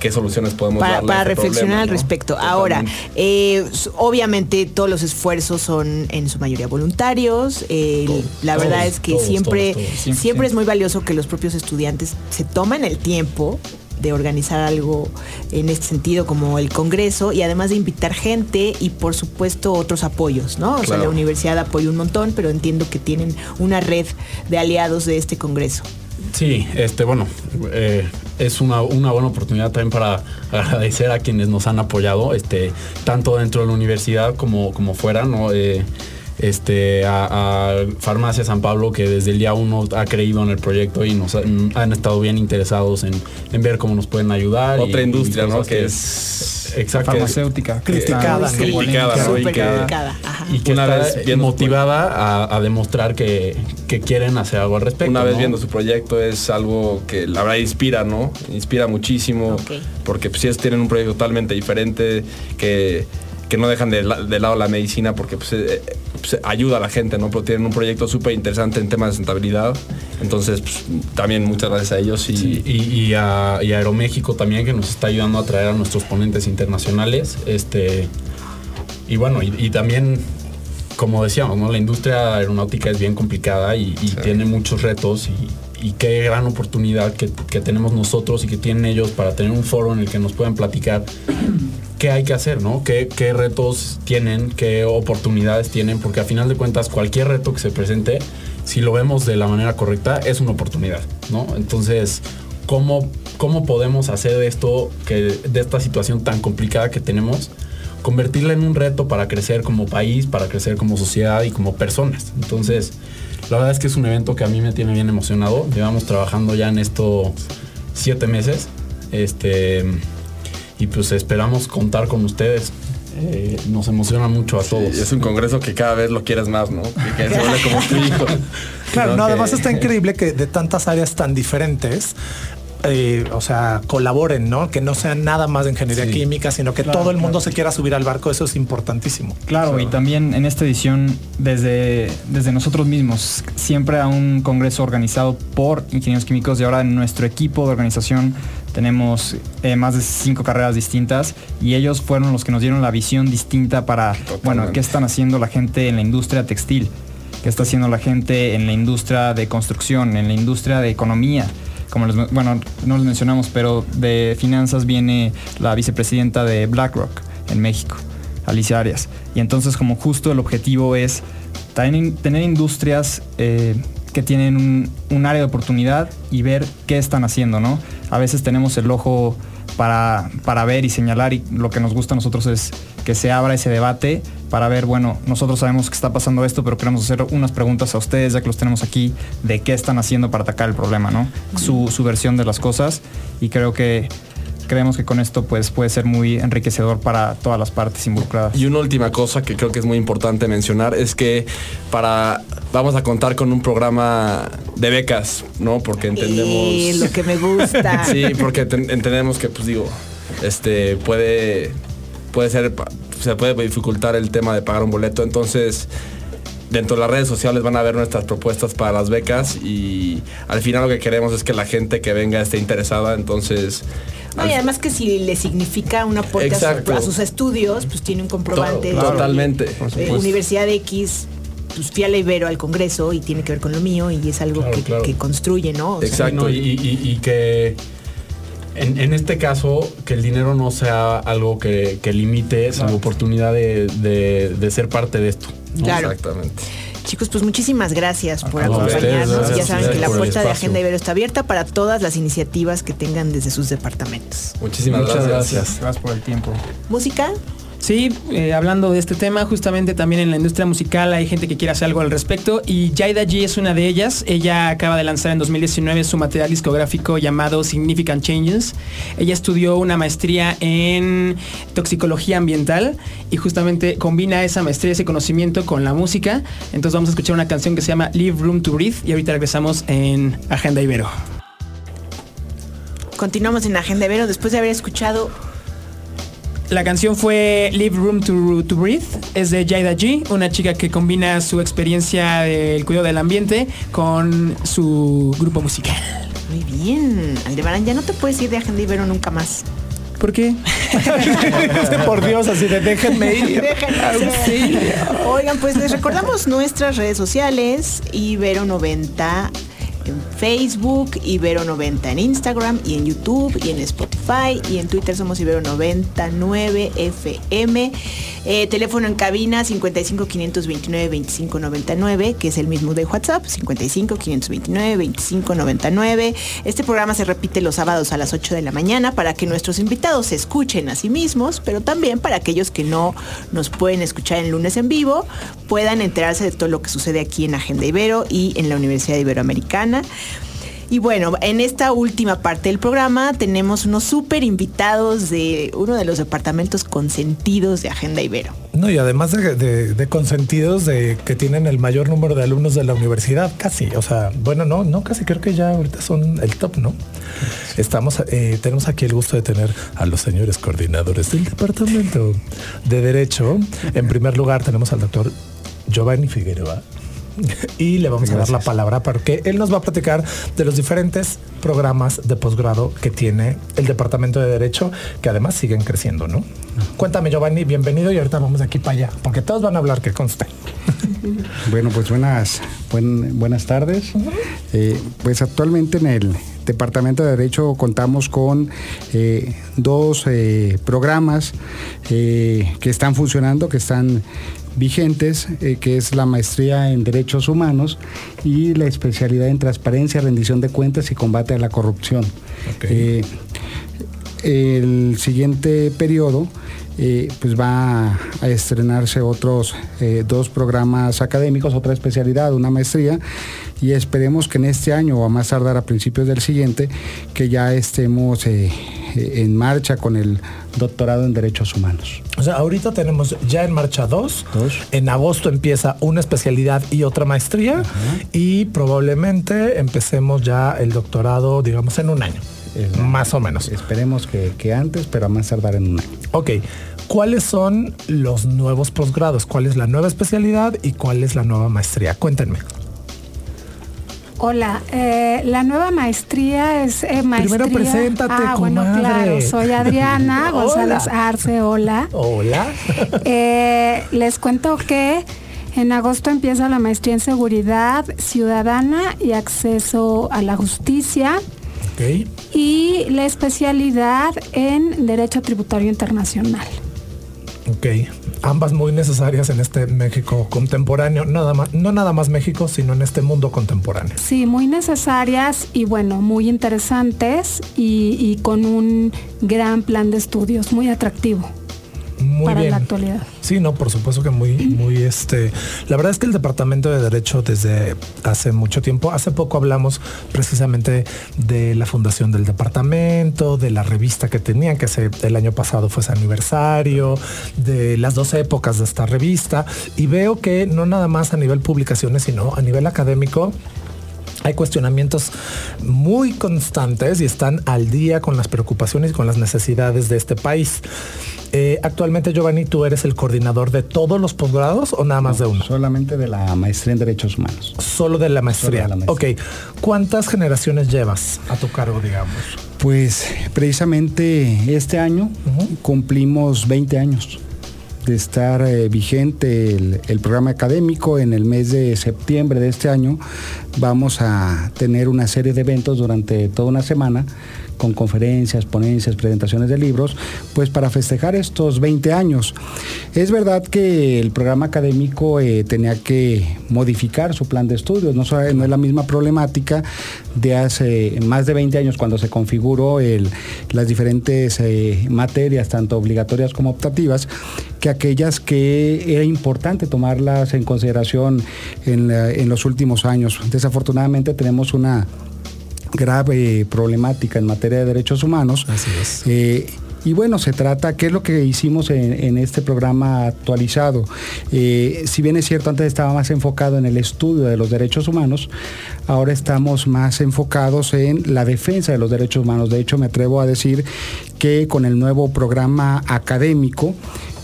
qué soluciones podemos para, darle a para este reflexionar problema, al ¿no? respecto. Ahora, eh, obviamente todos los esfuerzos son en su mayoría voluntarios. Eh, la todos, verdad es que todos, siempre. 100%. siempre es muy valioso que los propios estudiantes se tomen el tiempo de organizar algo en este sentido como el Congreso y además de invitar gente y por supuesto otros apoyos, ¿no? O sea, la universidad apoya un montón, pero entiendo que tienen una red de aliados de este Congreso. Sí, este, bueno, eh, es una, una buena oportunidad también para agradecer a quienes nos han apoyado, este, tanto dentro de la universidad como, como fuera, ¿no? Eh, este, a, a Farmacia San Pablo, que desde el día uno ha creído en el proyecto y nos han, han estado bien interesados en, en ver cómo nos pueden ayudar. Otra y- industria, y ¿no? Que es Exacto. farmacéutica. Criticada, ¿no? Y que- criticada. Ajá. y que Una está vez motivada a, a demostrar que, que quieren hacer algo al respecto. Una vez ¿no? viendo su proyecto es algo que la verdad inspira, ¿no? Inspira muchísimo. Porque pues, sí es- tienen un proyecto totalmente diferente que, que no dejan de, la- de lado la medicina porque pues, eh, pues, ayuda a la gente, ¿no? Pero tienen un proyecto súper interesante en temas de sustentabilidad. Entonces, pues, también muchas gracias a ellos y, Sí, y, y a, y a Aeroméxico también que nos está ayudando a traer a nuestros ponentes internacionales. Este, y bueno, y, y también, como decíamos, ¿no? la industria aeronáutica es bien complicada y, tiene muchos retos y, y qué gran oportunidad que, que tenemos nosotros y que tienen ellos para tener un foro en el que nos puedan platicar qué hay que hacer, ¿no? ¿Qué, retos tienen, qué oportunidades tienen, porque a final de cuentas cualquier reto que se presente, si lo vemos de la manera correcta, es una oportunidad, ¿no? Entonces, ¿cómo, cómo podemos hacer esto, que, de esta situación tan complicada que tenemos, convertirla en un reto para crecer como país, para crecer como sociedad y como personas? Entonces, la verdad es que es un evento que a mí me tiene bien emocionado. Llevamos trabajando ya en esto siete meses. Este, y pues esperamos contar con ustedes. Eh, nos emociona mucho a todos. es un congreso que cada vez lo quieres más, ¿no? Que, que se vuelve como tu hijo. Claro, no, que- además está increíble que de tantas áreas tan diferentes, eh, o sea, colaboren, ¿no? Que no sean nada más de ingeniería Sí. química, sino que Claro, todo el mundo claro. se quiera subir al barco. Eso es importantísimo. Claro, y también en esta edición, desde, desde nosotros mismos, siempre a un congreso organizado por ingenieros químicos y ahora en nuestro equipo de organización tenemos eh, más de cinco carreras distintas y ellos fueron los que nos dieron la visión distinta para, bueno, qué están haciendo la gente en la industria textil, qué está haciendo la gente en la industria de construcción, en la industria de economía. Como les, bueno, no les mencionamos, pero de finanzas viene la vicepresidenta de BlackRock en México Alicia Arias. Y entonces como justo el objetivo es tener, tener industrias eh, que tienen un, un área de oportunidad y ver qué están haciendo, ¿no? A veces tenemos el ojo para, para ver y señalar y lo que nos gusta a nosotros es que se abra ese debate para ver, bueno, nosotros sabemos que está pasando esto, pero queremos hacer unas preguntas a ustedes, ya que los tenemos aquí, de qué están haciendo para atacar el problema, ¿no? Su, su versión de las cosas y creo que creemos que con esto pues puede ser muy enriquecedor para todas las partes involucradas. Y una última cosa que creo que es muy importante mencionar es que para vamos a contar con un programa de becas, ¿no? Porque entendemos Eh, lo que me gusta. Sí, porque ten- entendemos que pues digo, este puede puede ser se puede dificultar el tema de pagar un boleto, entonces dentro de las redes sociales van a ver nuestras propuestas para las becas y al final lo que queremos es que la gente que venga esté interesada, entonces No, y además que si le significa un aporte a, su- Exacto. a sus estudios, pues tiene un comprobante. To- totalmente. Eh. Universidad X, pues fui a la Ibero al Congreso y tiene que ver con lo mío y es algo Claro, que, claro. que construye, ¿no? O Exacto. Y, y- y que en, en este caso, que el dinero no sea algo que, que limite su oportunidad de, de- de ser parte de esto. ¿no? Claro. Exactamente. Chicos, pues muchísimas gracias por ustedes, acompañarnos. ya saben que la puerta de. Agenda Ibero está abierta para todas las iniciativas que tengan desde sus departamentos. Muchísimas Muchas gracias. gracias. Gracias por el tiempo. ¿Música? Sí, eh, hablando de este tema, justamente también en la industria musical hay gente que quiere hacer algo al respecto y Jaida G es una de ellas. Ella acaba de lanzar en 2019 su material discográfico llamado Significant Changes. Ella estudió una maestría en toxicología ambiental y justamente combina esa maestría, ese conocimiento con la música. Entonces vamos a escuchar una canción que se llama Leave Room to Breathe y ahorita regresamos en Agenda Ibero. Continuamos en Agenda Ibero después de haber escuchado La canción fue Leave Room to, to Breathe. Es de Jaida G, una chica que combina su experiencia del cuidado del ambiente con su grupo musical. Muy bien, Aldebarán, ya no te puedes ir de Agenda Ibero nunca más. ¿Por qué? Por Dios, así de déjenme ir. Déjenme ser. Oigan, pues les recordamos nuestras redes sociales, Ibero90 en Facebook, Ibero90 en Instagram y en YouTube y en Spotify y en Twitter somos Ibero99 FM. Eh, teléfono en cabina 55 529 25 99, que es el mismo de WhatsApp, 55 529 25 99. Este programa se repite los sábados a las 8 de la mañana para que nuestros invitados se escuchen a sí mismos, pero también para aquellos que no nos pueden escuchar el lunes en vivo, puedan enterarse de todo lo que sucede aquí en Agenda Ibero y en la Universidad Iberoamericana. Y bueno, en esta última parte del programa tenemos unos súper invitados de uno de los departamentos consentidos de Agenda Ibero. No, y además de, consentidos de que tienen el mayor número de alumnos de la universidad, casi. O sea, bueno, no, no, casi creo que ya ahorita son el top, ¿no? Estamos, eh, tenemos aquí el gusto de tener a los señores coordinadores del departamento de Derecho. En primer lugar, tenemos al doctor Giovanni Figueroa. Y le vamos a dar la palabra porque él nos va a platicar de los diferentes programas de posgrado que tiene el Departamento de Derecho, que además siguen creciendo, ¿no? Cuéntame, Giovanni, bienvenido y ahorita vamos de aquí para allá, porque todos van a hablar que conste. Bueno, pues buenas, buen- buenas tardes. Eh, pues actualmente en el Departamento de Derecho contamos con eh, dos eh, programas que están funcionando, que están vigentes, eh, que es la maestría en Derechos Humanos y la especialidad en Transparencia, Rendición de Cuentas y Combate a la Corrupción. Eh, el siguiente periodo eh, pues va a estrenarse otros eh, dos programas académicos, otra especialidad, una maestría y esperemos que en este año o a más tardar a principios del siguiente que ya estemos en marcha con el doctorado en Derechos Humanos. O sea, ahorita tenemos ya en marcha dos. En agosto empieza una especialidad y otra maestría. Y probablemente empecemos ya el doctorado, digamos, en un año. Más o menos. Esperemos que, que antes, pero a más tardar en un año. Ok. ¿Cuáles son los nuevos posgrados? ¿Cuál es la nueva especialidad y cuál es la nueva maestría? Cuéntenme. Hola, eh, la nueva maestría es eh, maestría. Primero preséntate, Ah, bueno, comadre. claro, soy Adriana Hola. González Arce, hola. Hola. Eh, les cuento que en agosto empieza la maestría en seguridad ciudadana y acceso a la justicia y la especialidad en derecho tributario internacional. Ok, ambas muy necesarias en este México contemporáneo, nada más, no nada más México, sino en este mundo contemporáneo. Sí, muy necesarias y bueno, muy interesantes y, y con un gran plan de estudios, muy atractivo Muy para bien. la actualidad. Sí, no, por supuesto que muy, muy este. La verdad es que el Departamento de Derecho desde hace mucho tiempo, hace poco hablamos precisamente de la fundación del departamento, de la revista que tenían, que se, el año pasado fue su aniversario, de las dos épocas de esta revista, y veo que no nada más a nivel publicaciones, sino a nivel académico, hay cuestionamientos muy constantes y están al día con las preocupaciones y con las necesidades de este país. Eh, actualmente, Giovanni, ¿tú eres el coordinador de todos los posgrados o nada más de uno? Solamente de la maestría en Derechos Humanos. Solo de la maestría. Solo de la Ok. ¿Cuántas generaciones llevas a tu cargo, digamos? Pues precisamente este año cumplimos 20 años de estar eh, vigente el, el programa académico. En el mes de septiembre de este año vamos a tener una serie de eventos durante toda una semana con conferencias, ponencias, presentaciones de libros, pues para festejar estos 20 años. Es verdad que el programa académico eh, tenía que modificar su plan de estudios, no, es la misma problemática de hace más de 20 años cuando se configuró las diferentes eh, materias, tanto obligatorias como optativas, que aquellas que era importante tomarlas en consideración en los últimos años. Desafortunadamente tenemos una grave problemática en materia de derechos humanos. Eh, y bueno, se trata, ¿qué es lo que hicimos en, en este programa actualizado? Eh, si bien es cierto, antes estaba más enfocado en el estudio de los derechos humanos, ahora estamos más enfocados en la defensa de los derechos humanos. De hecho, me atrevo a decir que con el nuevo programa académico,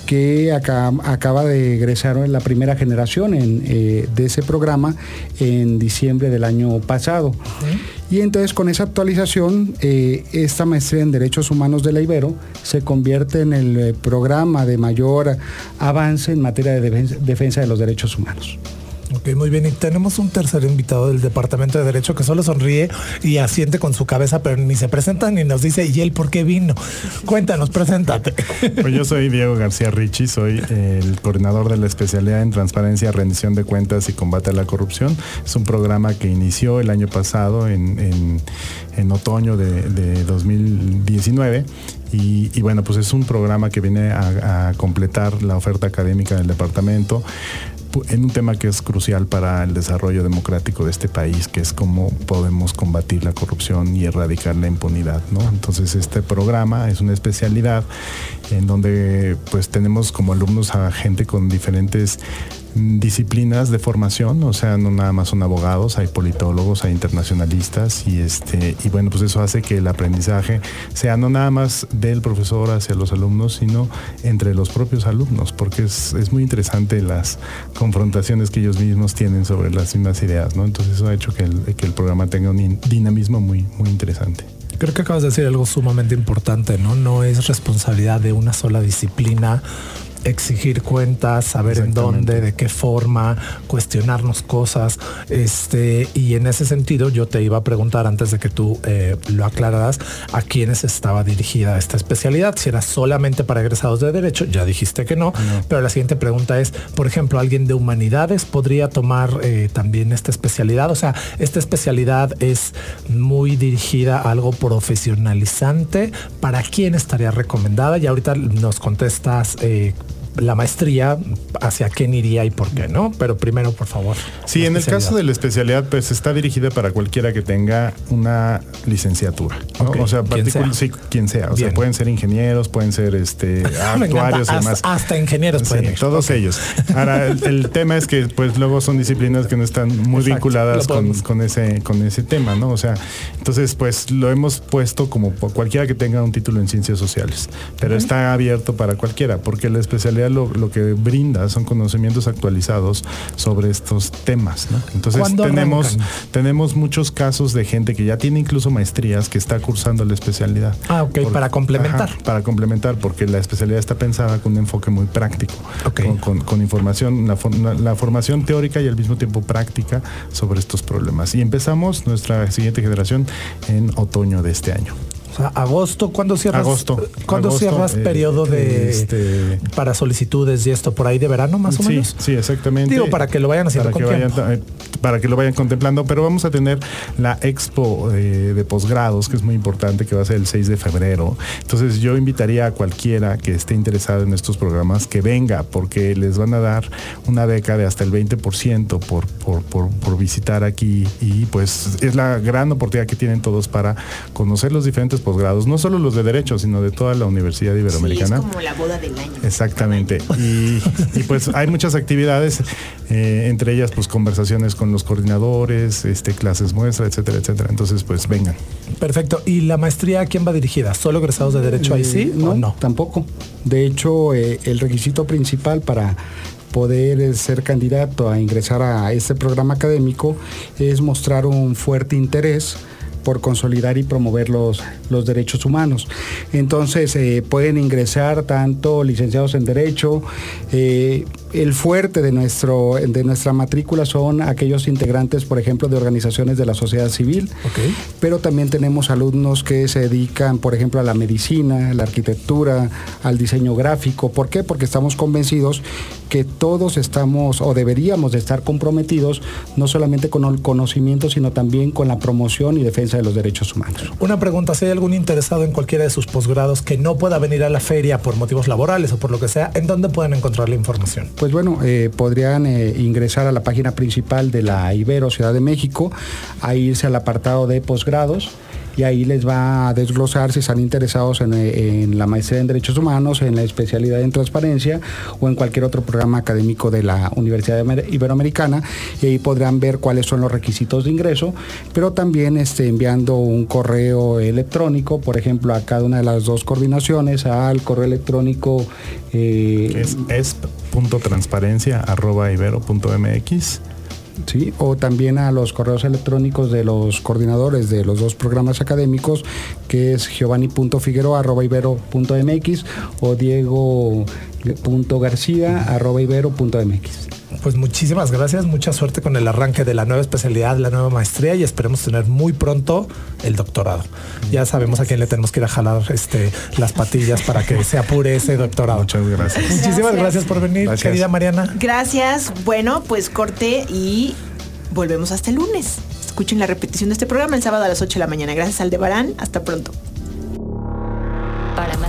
que aca- acaba de egresar en la primera generación en, eh, de ese programa en diciembre del año pasado. Y entonces con esa actualización, eh, esta maestría en Derechos Humanos de la Ibero se convierte en el eh, programa de mayor avance en materia de defen- defensa de los derechos humanos. Ok, muy bien. Y tenemos un tercer invitado del Departamento de Derecho que solo sonríe y asiente con su cabeza, pero ni se presenta ni nos dice, ¿y él por qué vino? Cuéntanos, preséntate. Pues yo soy Diego García Ricci, soy el coordinador de la especialidad en transparencia, rendición de cuentas y combate a la corrupción. Es un programa que inició el año pasado, en, en- otoño de, de 2019. Y, bueno, pues es un programa que viene a, completar la oferta académica del departamento en un tema que es crucial para el desarrollo democrático de este país, que es cómo podemos combatir la corrupción y erradicar la impunidad, ¿no? Entonces este programa es una especialidad en donde pues tenemos como alumnos a gente con diferentes disciplinas de formación, o sea, no nada más son abogados, hay politólogos, hay internacionalistas y este y bueno, pues eso hace que el aprendizaje sea no nada más del profesor hacia los alumnos, sino entre los propios alumnos, porque es, muy interesante las confrontaciones que ellos mismos tienen sobre las mismas ideas, ¿no? Entonces eso ha hecho que el, que el programa tenga un in- dinamismo muy, muy interesante. Creo que acabas de decir algo sumamente importante, ¿no? No es responsabilidad de una sola disciplina exigir cuentas, saber en dónde, de qué forma, cuestionarnos cosas. Este, y en ese sentido, yo te iba a preguntar antes de que tú eh, lo aclararas a quiénes estaba dirigida esta especialidad. Si era solamente para egresados de derecho, ya dijiste que no. Pero la siguiente pregunta es, por ejemplo, alguien de humanidades podría tomar eh, también esta especialidad. O sea, esta especialidad es muy dirigida a algo profesionalizante. ¿Para quién estaría recomendada? Y ahorita nos contestas. eh, la maestría, hacia quién iría y por qué, ¿no? Pero primero, por favor. Sí, en el caso de la especialidad, pues está dirigida para cualquiera que tenga una licenciatura. O sea, quien sea. sí, quien sea. O sea, pueden ser ingenieros, pueden ser este actuarios y hasta- demás. hasta ingenieros Sí, pueden ir. todos ellos. Ahora, el, el tema es que pues luego son disciplinas que no están muy Exacto, vinculadas con, ese, con ese tema, ¿no? O sea, entonces pues lo hemos puesto como cualquiera que tenga un título en ciencias sociales, pero está abierto para cualquiera, porque la especialidad lo, lo que brinda son conocimientos actualizados sobre estos temas, ¿no? Entonces ¿Cuándo tenemos, arrancan? tenemos muchos casos de gente que ya tiene incluso maestrías que está cursando la especialidad. Ah, ok, para complementar. Ajá, para complementar, porque la especialidad está pensada con un enfoque muy práctico, con, con- con información, la, for- la- la formación teórica y al mismo tiempo práctica sobre estos problemas. Y empezamos nuestra siguiente generación en otoño de este año. O sea, agosto, ¿cuándo cierras? Agosto. ¿Cuándo Agosto, cierras eh, periodo de este- para solicitudes y esto por ahí de verano más o sí, menos? Sí, exactamente. Digo, para que lo vayan haciendo para con que vayan, tiempo. eh, para que lo vayan contemplando, pero vamos a tener la expo eh, de posgrados, que es muy importante, que va a ser el 6 de febrero. Entonces yo invitaría a cualquiera que esté interesado en estos programas que venga, porque les van a dar una beca de hasta el 20% por, por, por, por visitar aquí y pues es la gran oportunidad que tienen todos para conocer los diferentes posgrados, no solo los de Derecho, sino de toda la Universidad Sí, es Iberoamericana. como la boda del año. Exactamente. Y, y, pues hay muchas actividades, eh, entre ellas pues conversaciones con los coordinadores, este, clases muestra, etcétera, etcétera. Entonces pues vengan. Perfecto. ¿Y la maestría a quién va dirigida? ¿Solo egresados de Derecho ahí sí Eh, no, o no? tampoco. De hecho, eh, el requisito principal para poder ser candidato a ingresar a este programa académico es mostrar un fuerte interés por consolidar y promover los, los derechos humanos. Entonces, eh, pueden ingresar tanto licenciados en Derecho, eh, el fuerte de, nuestro, de nuestra matrícula son aquellos integrantes, por ejemplo, de organizaciones de la sociedad civil, pero también tenemos alumnos que se dedican, por ejemplo, a la medicina, a la arquitectura, al diseño gráfico. ¿Por qué? Porque estamos convencidos que todos estamos o deberíamos de estar comprometidos no solamente con el conocimiento, sino también con la promoción y defensa de los derechos humanos. Una pregunta, si hay algún interesado en cualquiera de sus posgrados que no pueda venir a la feria por motivos laborales o por lo que sea, ¿en dónde pueden encontrar la información? Pues bueno, eh, podrían eh, ingresar a la página principal de la Ibero Ciudad de México, a irse al apartado de posgrados y ahí les va a desglosar si están interesados en, eh, en la maestría en Derechos Humanos, en la especialidad en Transparencia o en cualquier otro programa académico de la Universidad Iber- Iberoamericana y ahí podrán ver cuáles son los requisitos de ingreso, pero también este, enviando un correo electrónico, por ejemplo, a cada una de las dos coordinaciones, al correo electrónico eh, es esp.transparencia.ibero.mx. Sí, o también a los correos electrónicos de los coordinadores de los dos programas académicos, que es giovanni.figueroa.ibero.mx o diego.garcía.ibero.mx. Pues muchísimas gracias, mucha suerte con el arranque de la nueva especialidad, la nueva maestría y esperemos tener muy pronto el doctorado. Ya sabemos a quién le tenemos que ir a jalar este, las patillas para que se apure ese doctorado. Muchas gracias. Muchísimas gracias, por venir, Gracias. querida Mariana. Gracias. Bueno, pues corte y volvemos hasta el lunes. Escuchen la repetición de este programa el sábado a las 8 de la mañana. Gracias, Aldebarán. Hasta pronto.